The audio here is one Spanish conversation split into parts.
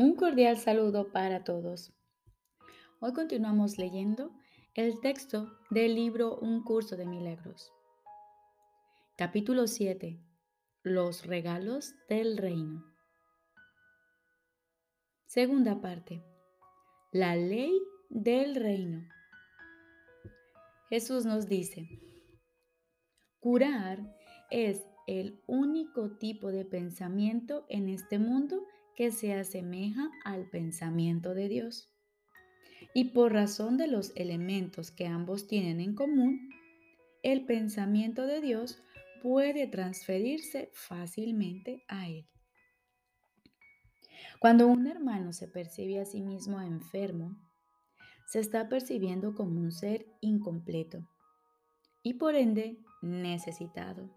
Un cordial saludo para todos. Hoy continuamos leyendo el texto del libro Un curso de milagros. Capítulo 7. Los regalos del reino. Segunda parte. La ley del reino. Jesús nos dice, curar es el único tipo de pensamiento en este mundo que se asemeja al pensamiento de Dios. Y por razón de los elementos que ambos tienen en común, el pensamiento de Dios puede transferirse fácilmente a Él. Cuando un hermano se percibe a sí mismo enfermo, se está percibiendo como un ser incompleto y por ende necesitado.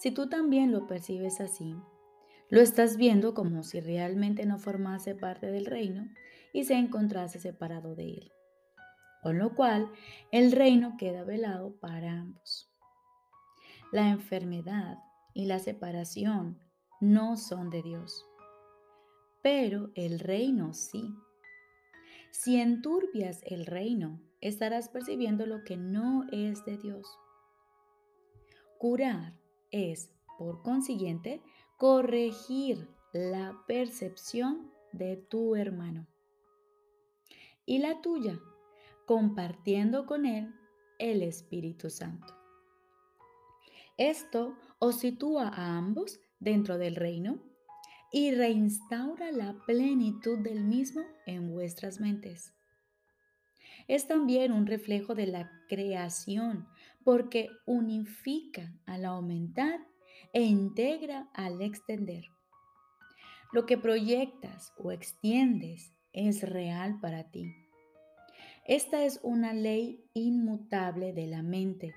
Si tú también lo percibes así, lo estás viendo como si realmente no formase parte del reino y se encontrase separado de él. Con lo cual, el reino queda velado para ambos. La enfermedad y la separación no son de Dios, pero el reino sí. Si enturbias el reino, estarás percibiendo lo que no es de Dios. Curar es, por consiguiente, corregir la percepción de tu hermano y la tuya, compartiendo con él el Espíritu Santo. Esto os sitúa a ambos dentro del reino y reinstaura la plenitud del mismo en vuestras mentes. Es también un reflejo de la creación porque unifica al aumentar e integra al extender. Lo que proyectas o extiendes es real para ti. Esta es una ley inmutable de la mente,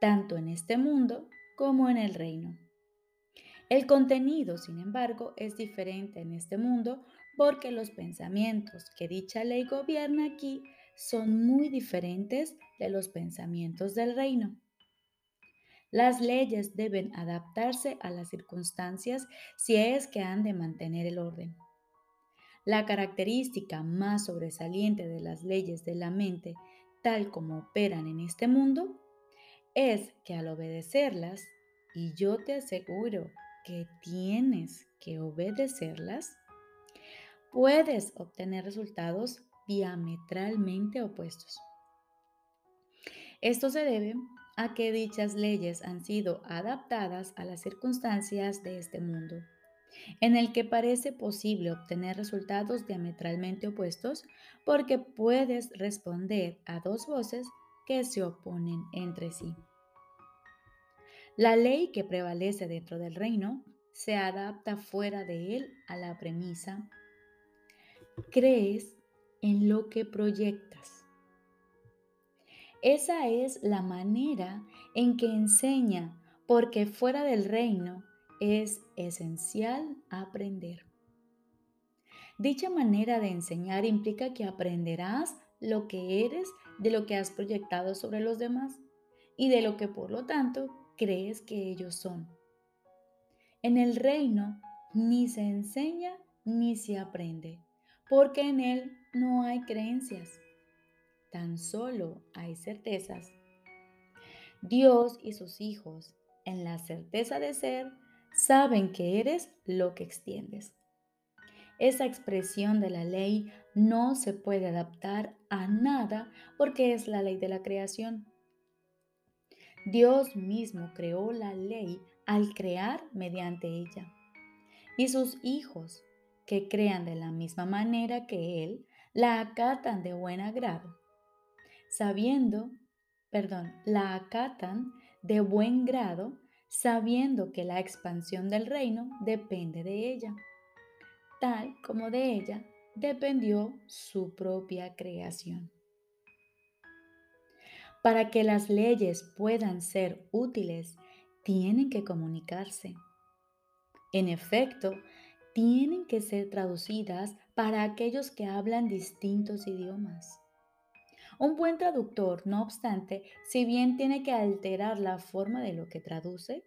tanto en este mundo como en el reino. El contenido, sin embargo, es diferente en este mundo porque los pensamientos que dicha ley gobierna aquí son muy diferentes de los pensamientos del reino. Las leyes deben adaptarse a las circunstancias si es que han de mantener el orden. La característica más sobresaliente de las leyes de la mente, tal como operan en este mundo, es que al obedecerlas, y yo te aseguro que tienes que obedecerlas, puedes obtener resultados diametralmente opuestos. Esto se debe a que dichas leyes han sido adaptadas a las circunstancias de este mundo, en el que parece posible obtener resultados diametralmente opuestos porque puedes responder a dos voces que se oponen entre sí. La ley que prevalece dentro del reino se adapta fuera de él a la premisa, crees en lo que proyectas. Esa es la manera en que enseña, porque fuera del reino es esencial aprender. Dicha manera de enseñar implica que aprenderás lo que eres de lo que has proyectado sobre los demás y de lo que por lo tanto crees que ellos son. En el reino ni se enseña ni se aprende, porque en él no hay creencias tan solo hay certezas. Dios y sus hijos, en la certeza de ser, saben que eres lo que extiendes. Esa expresión de la ley no se puede adaptar a nada porque es la ley de la creación. Dios mismo creó la ley al crear mediante ella. Y sus hijos, que crean de la misma manera que Él, la acatan de buen agrado sabiendo, perdón, la acatan de buen grado, sabiendo que la expansión del reino depende de ella, tal como de ella dependió su propia creación. Para que las leyes puedan ser útiles, tienen que comunicarse. En efecto, tienen que ser traducidas para aquellos que hablan distintos idiomas. Un buen traductor, no obstante, si bien tiene que alterar la forma de lo que traduce,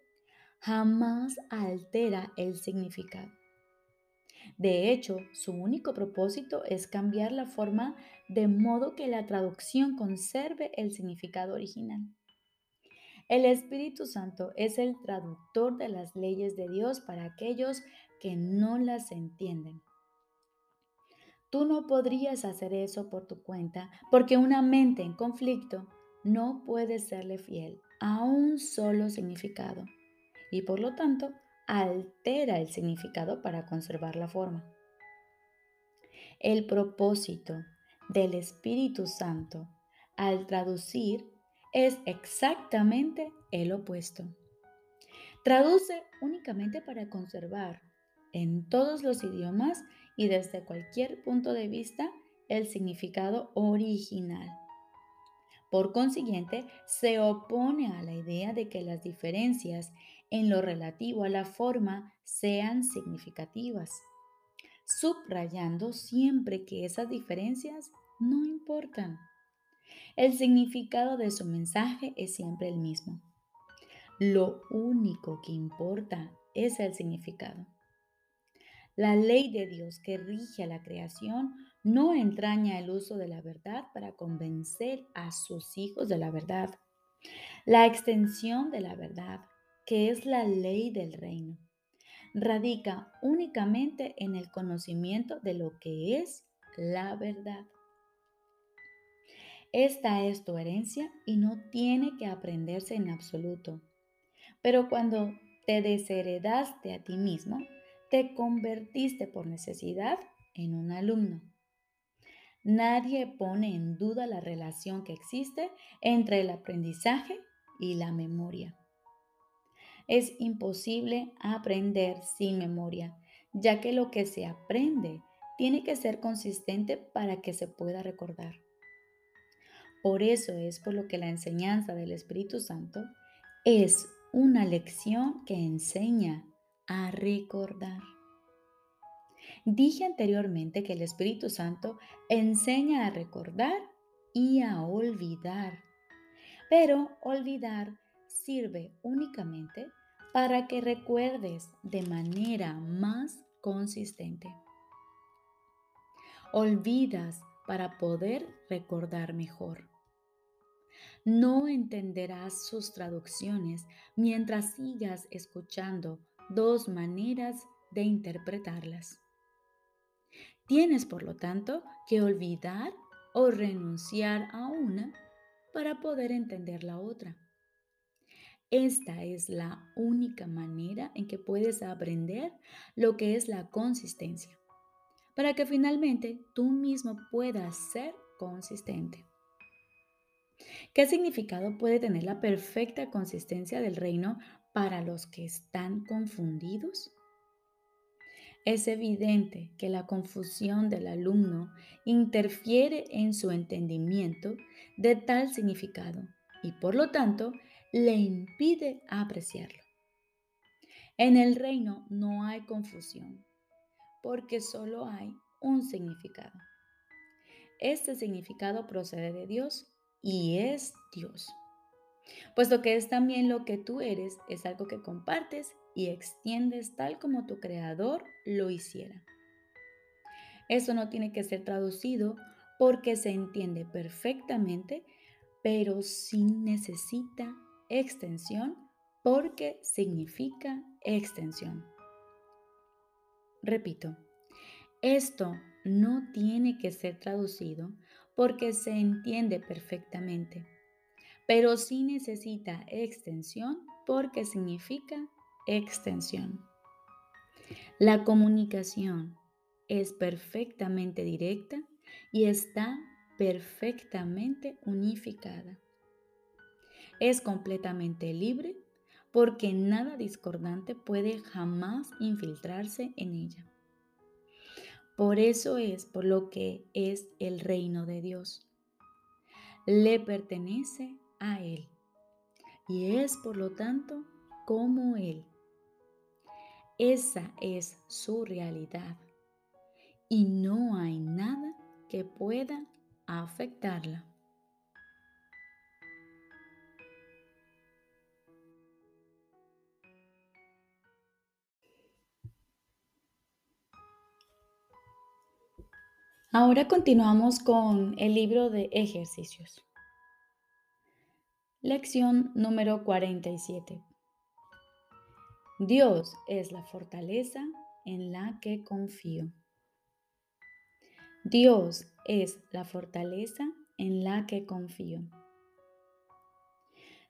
jamás altera el significado. De hecho, su único propósito es cambiar la forma de modo que la traducción conserve el significado original. El Espíritu Santo es el traductor de las leyes de Dios para aquellos que no las entienden. Tú no podrías hacer eso por tu cuenta porque una mente en conflicto no puede serle fiel a un solo significado y por lo tanto altera el significado para conservar la forma. El propósito del Espíritu Santo al traducir es exactamente el opuesto. Traduce únicamente para conservar en todos los idiomas y desde cualquier punto de vista el significado original. Por consiguiente, se opone a la idea de que las diferencias en lo relativo a la forma sean significativas, subrayando siempre que esas diferencias no importan. El significado de su mensaje es siempre el mismo. Lo único que importa es el significado. La ley de Dios que rige a la creación no entraña el uso de la verdad para convencer a sus hijos de la verdad. La extensión de la verdad, que es la ley del reino, radica únicamente en el conocimiento de lo que es la verdad. Esta es tu herencia y no tiene que aprenderse en absoluto. Pero cuando te desheredaste a ti mismo, te convertiste por necesidad en un alumno. Nadie pone en duda la relación que existe entre el aprendizaje y la memoria. Es imposible aprender sin memoria, ya que lo que se aprende tiene que ser consistente para que se pueda recordar. Por eso es por lo que la enseñanza del Espíritu Santo es una lección que enseña a recordar. Dije anteriormente que el Espíritu Santo enseña a recordar y a olvidar, pero olvidar sirve únicamente para que recuerdes de manera más consistente. Olvidas para poder recordar mejor. No entenderás sus traducciones mientras sigas escuchando dos maneras de interpretarlas. Tienes, por lo tanto, que olvidar o renunciar a una para poder entender la otra. Esta es la única manera en que puedes aprender lo que es la consistencia, para que finalmente tú mismo puedas ser consistente. ¿Qué significado puede tener la perfecta consistencia del reino para los que están confundidos? Es evidente que la confusión del alumno interfiere en su entendimiento de tal significado y por lo tanto le impide apreciarlo. En el reino no hay confusión porque solo hay un significado. Este significado procede de Dios y es Dios. Puesto que es también lo que tú eres, es algo que compartes y extiendes tal como tu creador lo hiciera. Eso no tiene que ser traducido porque se entiende perfectamente, pero sí necesita extensión porque significa extensión. Repito, esto no tiene que ser traducido porque se entiende perfectamente, pero sí necesita extensión porque significa extensión. La comunicación es perfectamente directa y está perfectamente unificada. Es completamente libre porque nada discordante puede jamás infiltrarse en ella. Por eso es por lo que es el reino de Dios. Le pertenece a Él y es por lo tanto como Él. Esa es su realidad y no hay nada que pueda afectarla. Ahora continuamos con el libro de ejercicios. Lección número 47. Dios es la fortaleza en la que confío. Dios es la fortaleza en la que confío.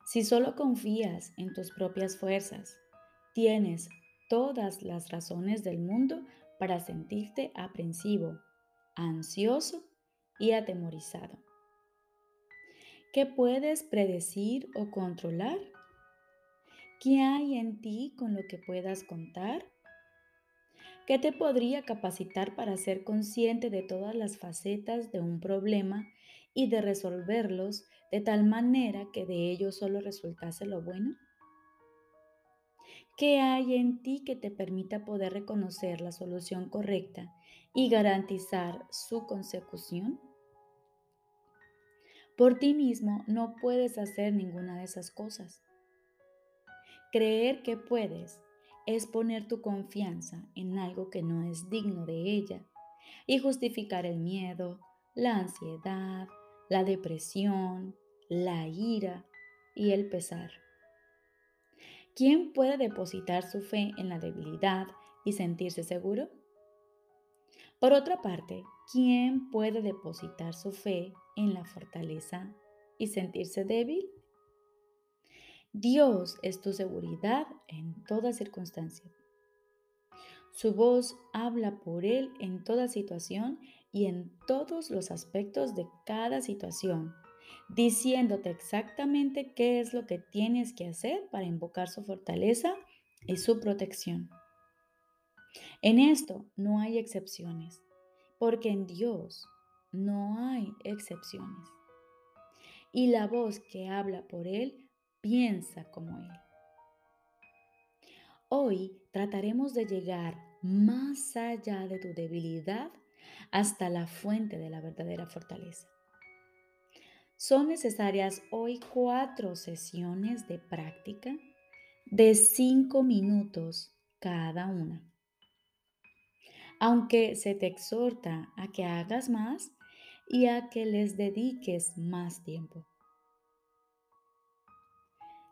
Si solo confías en tus propias fuerzas, tienes todas las razones del mundo para sentirte aprensivo, ansioso y atemorizado. ¿Qué puedes predecir o controlar? ¿Qué hay en ti con lo que puedas contar? ¿Qué te podría capacitar para ser consciente de todas las facetas de un problema y de resolverlos de tal manera que de ellos solo resultase lo bueno? ¿Qué hay en ti que te permita poder reconocer la solución correcta y garantizar su consecución? Por ti mismo no puedes hacer ninguna de esas cosas. Creer que puedes es poner tu confianza en algo que no es digno de ella y justificar el miedo, la ansiedad, la depresión, la ira y el pesar. ¿Quién puede depositar su fe en la debilidad y sentirse seguro? Por otra parte, ¿quién puede depositar su fe en la fortaleza y sentirse débil? Dios es tu seguridad en toda circunstancia. Su voz habla por Él en toda situación y en todos los aspectos de cada situación, diciéndote exactamente qué es lo que tienes que hacer para invocar su fortaleza y su protección. En esto no hay excepciones, porque en Dios no hay excepciones. Y la voz que habla por Él piensa como Él. Hoy trataremos de llegar más allá de tu debilidad hasta la fuente de la verdadera fortaleza. Son necesarias hoy cuatro sesiones de práctica de cinco minutos cada una. Aunque se te exhorta a que hagas más y a que les dediques más tiempo.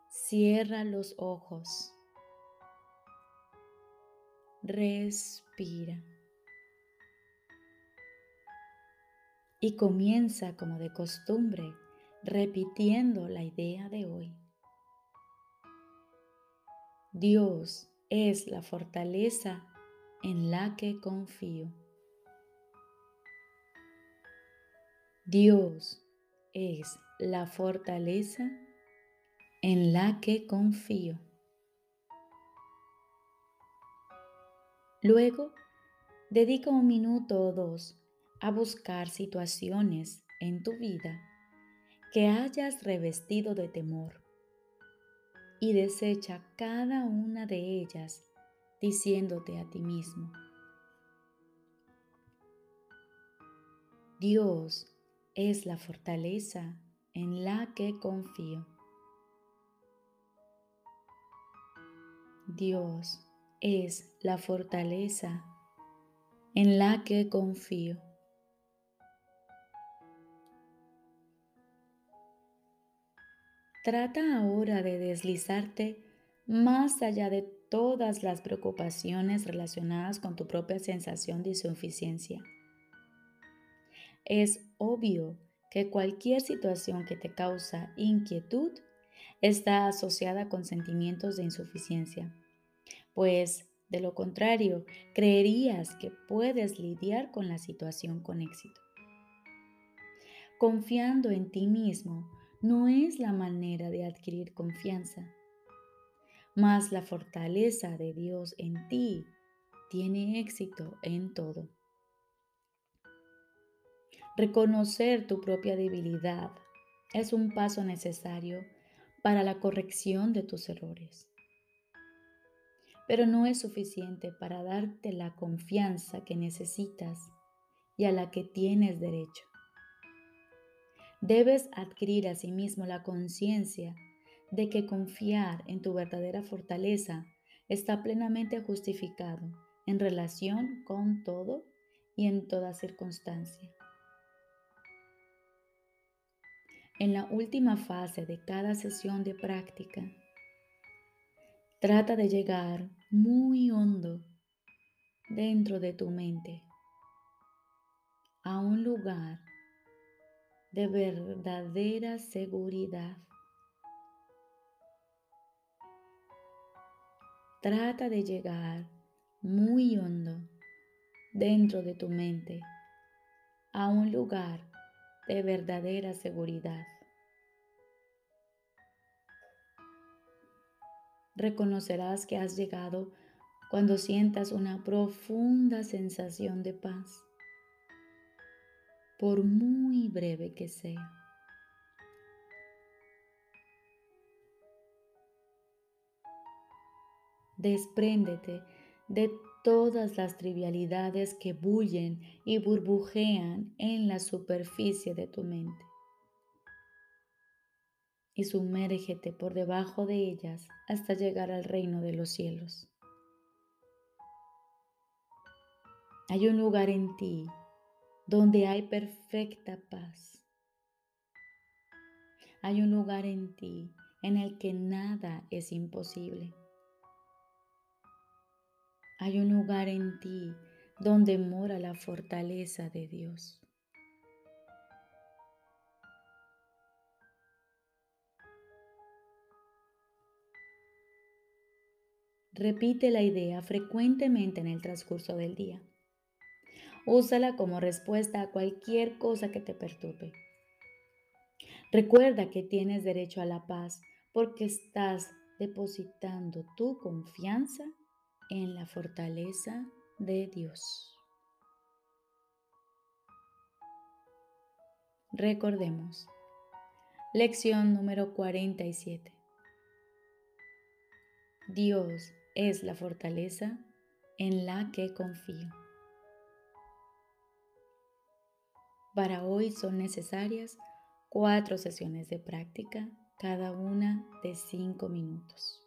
Cierra los ojos. Respira. Y comienza como de costumbre repitiendo la idea de hoy. Dios es la fortaleza en la que confío. Dios es la fortaleza en la que confío. Luego, dedica un minuto o dos a buscar situaciones en tu vida que hayas revestido de temor y desecha cada una de ellas diciéndote a ti mismo, Dios es la fortaleza en la que confío. Dios es la fortaleza en la que confío. Trata ahora de deslizarte más allá de todas las preocupaciones relacionadas con tu propia sensación de insuficiencia. Es obvio que cualquier situación que te causa inquietud está asociada con sentimientos de insuficiencia, pues de lo contrario, creerías que puedes lidiar con la situación con éxito. Confiando en ti mismo, no es la manera de adquirir confianza, mas la fortaleza de Dios en ti tiene éxito en todo. Reconocer tu propia debilidad es un paso necesario para la corrección de tus errores. Pero no es suficiente para darte la confianza que necesitas y a la que tienes derecho. Debes adquirir asimismo la conciencia de que confiar en tu verdadera fortaleza está plenamente justificado en relación con todo y en toda circunstancia. En la última fase de cada sesión de práctica, trata de llegar muy hondo dentro de tu mente a un lugar de verdadera seguridad. Trata de llegar muy hondo dentro de tu mente a un lugar de verdadera seguridad. Reconocerás que has llegado cuando sientas una profunda sensación de paz, por muy breve que sea. Despréndete de todas las trivialidades que bullen y burbujean en la superficie de tu mente. Y sumérgete por debajo de ellas hasta llegar al reino de los cielos. Hay un lugar en ti donde hay perfecta paz. Hay un lugar en ti en el que nada es imposible. Hay un lugar en ti donde mora la fortaleza de Dios. Repite la idea frecuentemente en el transcurso del día. Úsala como respuesta a cualquier cosa que te perturbe. Recuerda que tienes derecho a la paz porque estás depositando tu confianza en la fortaleza de Dios. Recordemos, lección número 47. Dios es la fortaleza en la que confío. Para hoy son necesarias cuatro sesiones de práctica, cada una de cinco minutos.